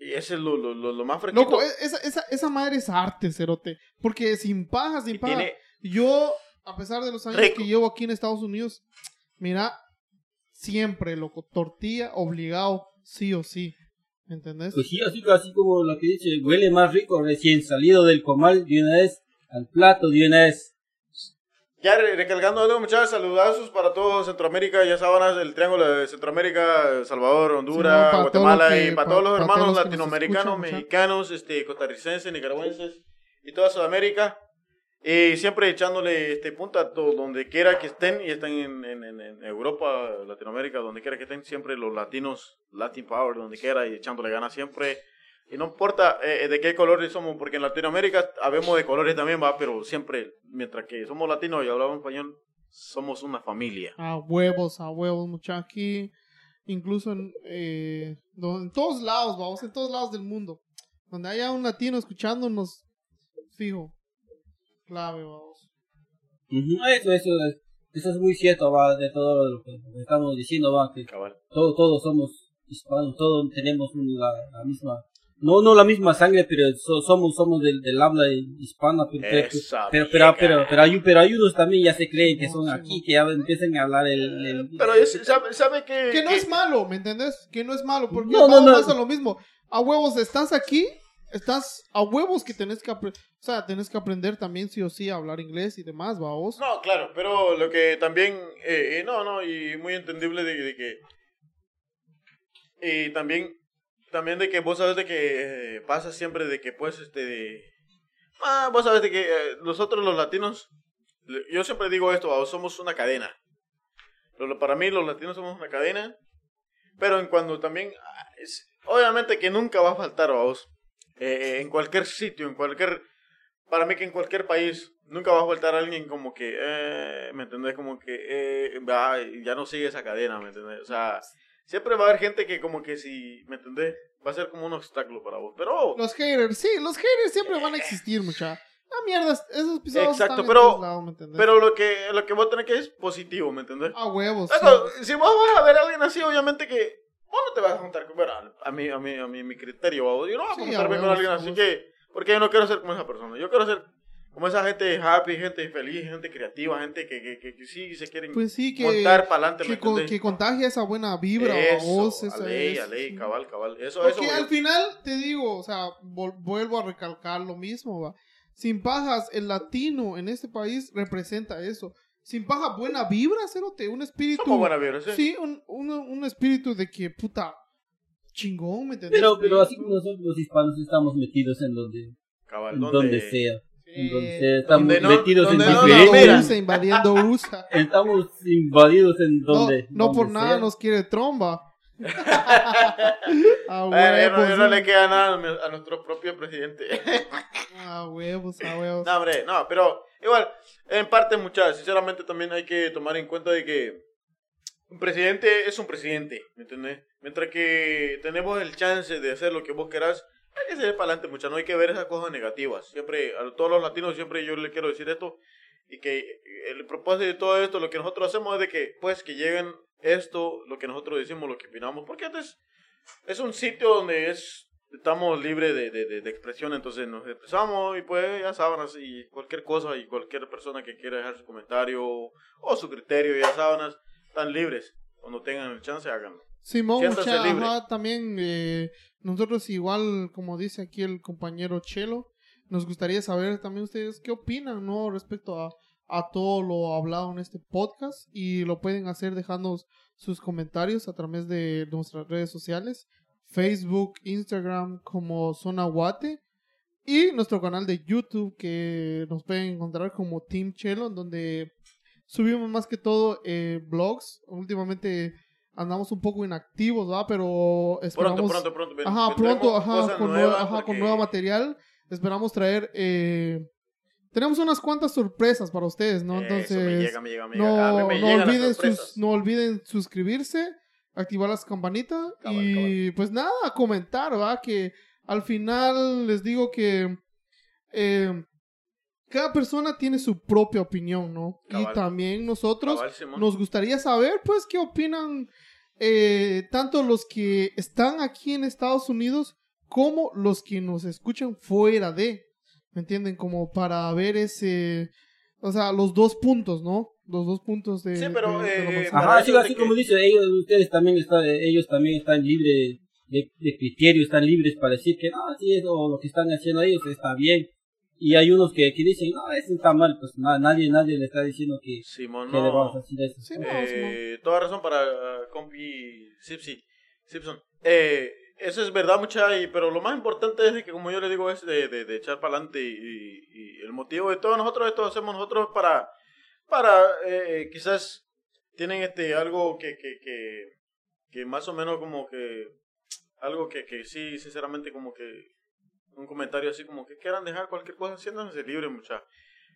ese es lo, lo, lo, lo más fresquito. Loco, e- esa, esa, esa madre es arte, cerote. Porque sin paja, sin y paja. tiene, Yo, a pesar de los años Rico. que llevo aquí en Estados Unidos, mira, siempre, loco, tortilla obligado, sí o sí. ¿Me entendés? Pues sí, así, así como lo que dice, huele más rico recién salido del comal de una vez al plato de una vez. Ya re- recalcando algo, muchachos, saludazos para todo Centroamérica, ya sábanas, el triángulo de Centroamérica, Salvador, Honduras, Sí, Guatemala que- y para pa- todos los para hermanos todos latinoamericanos, escuchan, mexicanos, este, costarricenses, nicaragüenses y toda Sudamérica. Y siempre echándole este punta a todo, donde quiera que estén, y estén en, en, en- en Europa, Latinoamérica, donde quiera que estén, siempre los latinos, Latin Power, donde quiera, y echándole ganas siempre. Y no importa eh, de qué colores somos, porque en Latinoamérica habemos de colores también, va, pero siempre, mientras que somos latinos y hablamos español, somos una familia. A huevos, a huevos, mucha aquí. Incluso en, eh, en todos lados, vamos, en todos lados del mundo. Donde haya un latino escuchándonos, fijo. Clave, vamos. Ujú, Eso, eso, es- eso es muy cierto, va, de todo lo que estamos diciendo, va, que todos, todos somos hispanos, todos tenemos una- la, misma, no, no la misma sangre, pero so- somos, somos del, del habla hispana, pero, pero, pero, pero, pero, pero hay, pero hay unos también ya se creen que son aquí, que ya empiezan a hablar el, el- Pero es- sabe, sabe que... Que no que- es malo, ¿me entendés? Que no es malo, porque No, no, vamos no. pasa lo mismo. A huevos, estás aquí, estás a huevos que tenés que aprender, o sea, tenés que aprender también sí o sí a hablar inglés y demás, vamos. No, claro, pero lo que también, eh, eh, no, no, y muy entendible de, de que, y también, también de que vos sabes de que eh, pasa siempre de que pues, este, ah, vos sabes de que eh, nosotros los latinos, yo siempre digo esto, somos una cadena. Para mí los latinos somos una cadena, pero en cuando también, ah, es- obviamente que nunca va a faltar, vamos, eh, en cualquier sitio, en cualquier para mí que en cualquier país nunca va a faltar alguien como que, eh, ¿me entendés? Como que eh, va, ya no sigue esa cadena, ¿me entendés? O sea, siempre va a haber gente que como que si, ¿me entendés? Va a ser como un obstáculo para vos. Pero, Los haters, sí, los haters siempre van a existir, mucha. Ah, mierda, esos episodios Exacto, están en pero- todos lados, ¿me entendés? pero lo que, lo que vos tenés que es positivo, ¿me entendés? A huevos. Luego, sí. si vos vas a ver a alguien así, obviamente que vos no te vas a juntar con, bueno, a mí, a mí, a mí, mi criterio, vos, yo no voy a Sí, juntarme a con alguien así que, porque yo no quiero ser como esa persona, yo quiero ser como esa gente happy, gente feliz, gente creativa, gente que, que, que, que sí se quieren Pues sí, que, montar para adelante, ¿me que, con- entendés? que contagia esa buena vibra, Eso, vos, a esa ley, es- a ley, sí. cabal, cabal. Eso, Porque eso. al final te digo, o sea, vuelvo a recalcar lo mismo, va. Sin pajas, el latino en este país representa eso. Sin paja, buena vibra, cerote, un espíritu. Somos buena vibra, sí. Sí, un, un, un espíritu de que, puta, chingón, ¿me entiendes? pero, pero así como nosotros los hispanos estamos metidos en donde, Cabal, en ¿dónde? donde sea, en Sí. donde sea, estamos no- metidos en donde no diferentes, invadiendo USA. estamos invadidos en No, donde, no por donde nada sea. nos quiere tromba. a no, huevos, ya no sí. le queda nada a nuestro propio presidente. A huevos, a huevos. no, hombre, no, pero igual, en parte, muchachos, sinceramente también hay que tomar en cuenta de que un presidente es un presidente, ¿me entiendes? Mientras que tenemos el chance de hacer lo que vos querás, hay que seguir para adelante, muchachos, no hay que ver esas cosas negativas. Siempre, a todos los latinos, siempre yo le quiero decir esto, y que el propósito de todo esto, lo que nosotros hacemos es de que, pues, que lleguen esto, lo que nosotros decimos, lo que opinamos, porque este es, un sitio donde es estamos libres de, de, de, de expresión, entonces nos expresamos y pues ya saben, así cualquier cosa y cualquier persona que quiera dejar su comentario o su criterio, ya saben, están libres. Cuando tengan el chance, háganlo. Simón, mucha, ajá, también eh, nosotros igual, como dice aquí el compañero Chelo, nos gustaría saber también ustedes qué opinan, ¿no? Respecto a, a todo lo hablado en este podcast y lo pueden hacer dejando sus comentarios a través de nuestras redes sociales, Facebook, Instagram como Zona Guate y nuestro canal de YouTube que nos pueden encontrar como Team Chelo, donde subimos más que todo eh, blogs. Últimamente andamos un poco inactivos, ¿va? Pero esperamos... Pronto, pronto, pronto. Ajá, pronto, ajá, con, nueva, ajá, porque- con nuevo material. Esperamos traer... eh, tenemos unas cuantas sorpresas para ustedes, ¿no? Eso, Entonces, me llega, me llega, me llega. no, A mí me no llegan las olviden sus, no olviden suscribirse, activar las campanitas Cabal, y pues nada, comentar, ¿va? Que al final les digo que eh, cada persona tiene su propia opinión, ¿no? Y también nosotros Cabal, nos gustaría saber, pues, qué opinan eh, tanto los que están aquí en Estados Unidos como los que nos escuchan fuera de, ¿me entienden? Como para ver ese, o sea, los dos puntos, ¿no? Los dos puntos de... Sí, pero, de- de lo eh, Ajá, sí, así que- como dice, ellos, ustedes también están, ellos también están libres de, de criterio, están libres para decir que, ah, sí, eso, lo que están haciendo ellos está bien. Y hay unos que, que dicen, no, eso está mal, pues na- nadie, nadie le está diciendo que, Simón, que le vamos a no. decir eso. No, Eh, Simón. toda razón para ah, compi Sipsi, Simpson. Eh, eso es verdad, mucha, y, pero lo más importante es de que, como yo le digo, es de, de, de echar para adelante. Y, y- y el motivo de todos nosotros, esto hacemos nosotros para, para eh, quizás tienen este algo que, que, que, que más o menos como que, algo que, que sí, sinceramente, como que un comentario así como que quieran dejar cualquier cosa, siéntanse libres, mucha.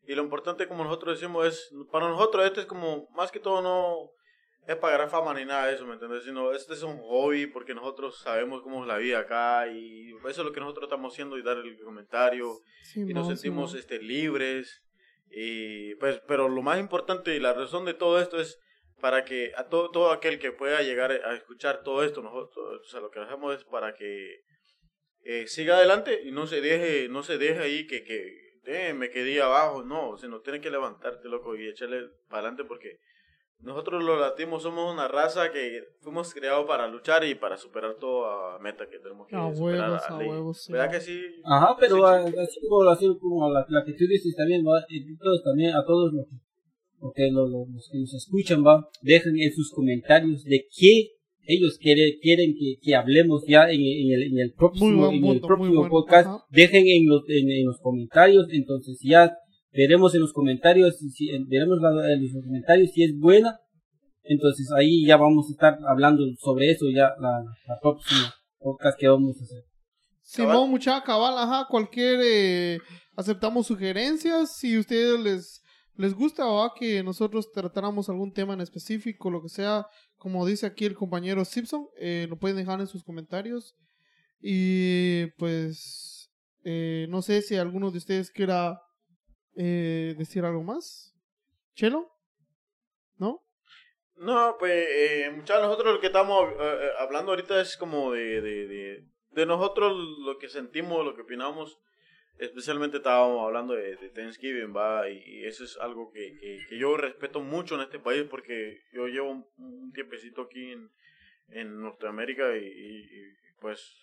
Y lo importante, como nosotros decimos, es, para nosotros este es como, más que todo no es para fama ni nada de eso, ¿me entiendes? Sino este es un hobby porque nosotros sabemos cómo es la vida acá y eso es lo que nosotros estamos haciendo y dar el comentario y nos sentimos este, libres. Y pues, pero lo más importante y la razón de todo esto es para que a todo, todo aquel que pueda llegar a escuchar todo esto, nosotros, o sea, lo que hacemos es para que eh, siga adelante y no se deje, no se deje ahí que, que eh, me quedé abajo, no, sino tiene que levantarte, loco, y echarle para adelante porque nosotros los latinos somos una raza que fuimos creados para luchar y para superar toda meta que tenemos que A superar. huevos, a ley. huevos, sí. ¿Verdad que sí? Ajá, pero Sí, sí. así como, así como la, la que tú dices también, va, y todos también, a todos los que, porque lo- lo- los que nos escuchan, va, dejen en sus comentarios de qué ellos quieren, quieren que, que hablemos ya en, en el, en el próximo, en el próximo bueno, podcast. ajá. Dejen en los, en, en los comentarios, entonces ya veremos en los comentarios, si, veremos la- en los comentarios si es buena, entonces ahí ya vamos a estar hablando sobre eso ya la, la próxima podcast que vamos a hacer. Simón, mucha cabal, ajá, cualquier, eh, aceptamos sugerencias, si ustedes les, les gusta o que nosotros tratáramos algún tema en específico, lo que sea, como dice aquí el compañero Simpson, eh, lo pueden dejar en sus comentarios. Y pues, eh, no sé si alguno de ustedes quiera eh, decir algo más. ¿Chelo? ¿No? No, pues eh, muchachos, nosotros lo que estamos eh, hablando ahorita es como de, de nosotros lo que sentimos, lo que opinamos. Especialmente estábamos hablando de, Thanksgiving, va, y, eso es algo que, que, que yo respeto mucho en este país porque yo llevo un, tiempecito aquí en, en Norteamérica y, y- y, pues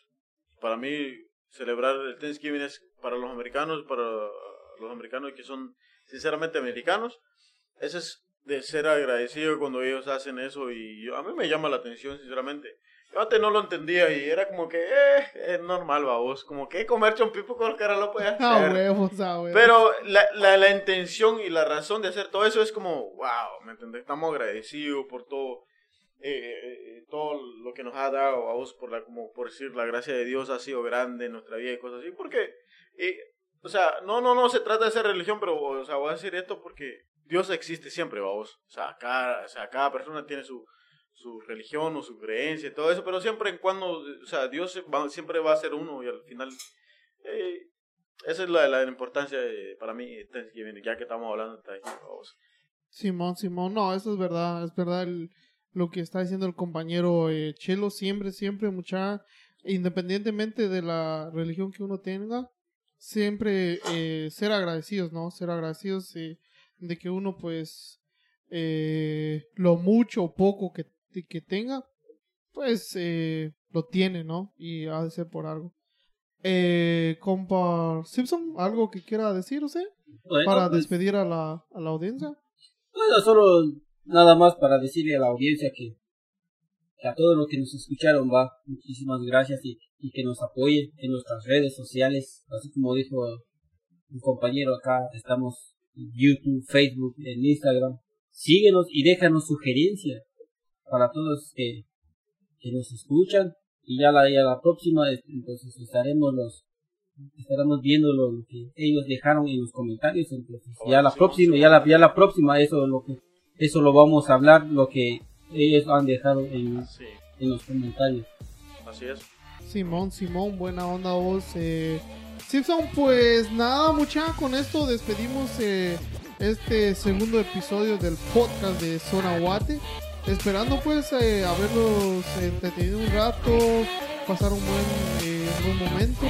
para mí celebrar el Thanksgiving es para los americanos, para los americanos que son sinceramente americanos, eso es de ser agradecido cuando ellos hacen eso y yo- a mí me llama la atención sinceramente. Yo antes no lo entendía y era como que, eh, es normal, vos, como que comer chompipo con cara lo puedes A hacer. huevos, a huevos. Pero la, la, la intención y la razón de hacer todo eso es como, wow, ¿me entendés? Estamos agradecidos por todo, eh, eh, todo lo que nos ha dado a vos, por la, como por decir, la gracia de Dios ha sido grande en nuestra vida y cosas así, porque, eh, o sea, no, no, no se trata de ser religión, pero, o sea, voy a decir esto porque Dios existe siempre, vos, o sea, cada, o sea, cada persona tiene su, su religión o su creencia y todo eso, pero siempre en cuando, o sea, Dios va- siempre va a ser uno y al final, eh, esa es la, la importancia de- para mí, ya que estamos hablando de Thanksgiving. Simón, Simón, no, eso es verdad, es verdad el- lo que está diciendo el compañero eh, Chelo, siempre, siempre, mucha, independientemente de la religión que uno tenga, siempre eh, ser agradecidos, ¿no? Ser agradecidos eh, de que uno, pues, eh, lo mucho o poco que, que tenga, pues, eh, lo tiene, ¿no? Y ha de ser por algo. Eh, compa Simpson, ¿algo que quiera decir usted? Bueno, Para pues, despedir a la, a la audiencia. Bueno, solo nada más para decirle a la audiencia que, que a todos los que nos escucharon va, muchísimas gracias y, y que nos apoyen en nuestras redes sociales, así como dijo un compañero acá, estamos en YouTube, Facebook, en Instagram. Síguenos y déjanos sugerencias para todos que, que nos escuchan y ya la, ya la próxima entonces estaremos los estaremos viendo lo que ellos dejaron en los comentarios entonces ya la próxima ya la ya la próxima eso es lo que eso lo vamos a hablar lo que ellos han dejado en, Sí, en los comentarios así es. Simón, Simón, buena onda vos. Eh, Simpson, pues nada, mucha, con esto despedimos eh, este segundo episodio del podcast de Zona Guate. Esperando pues eh, haberlos entretenido un rato, pasar un buen, eh, buen momento.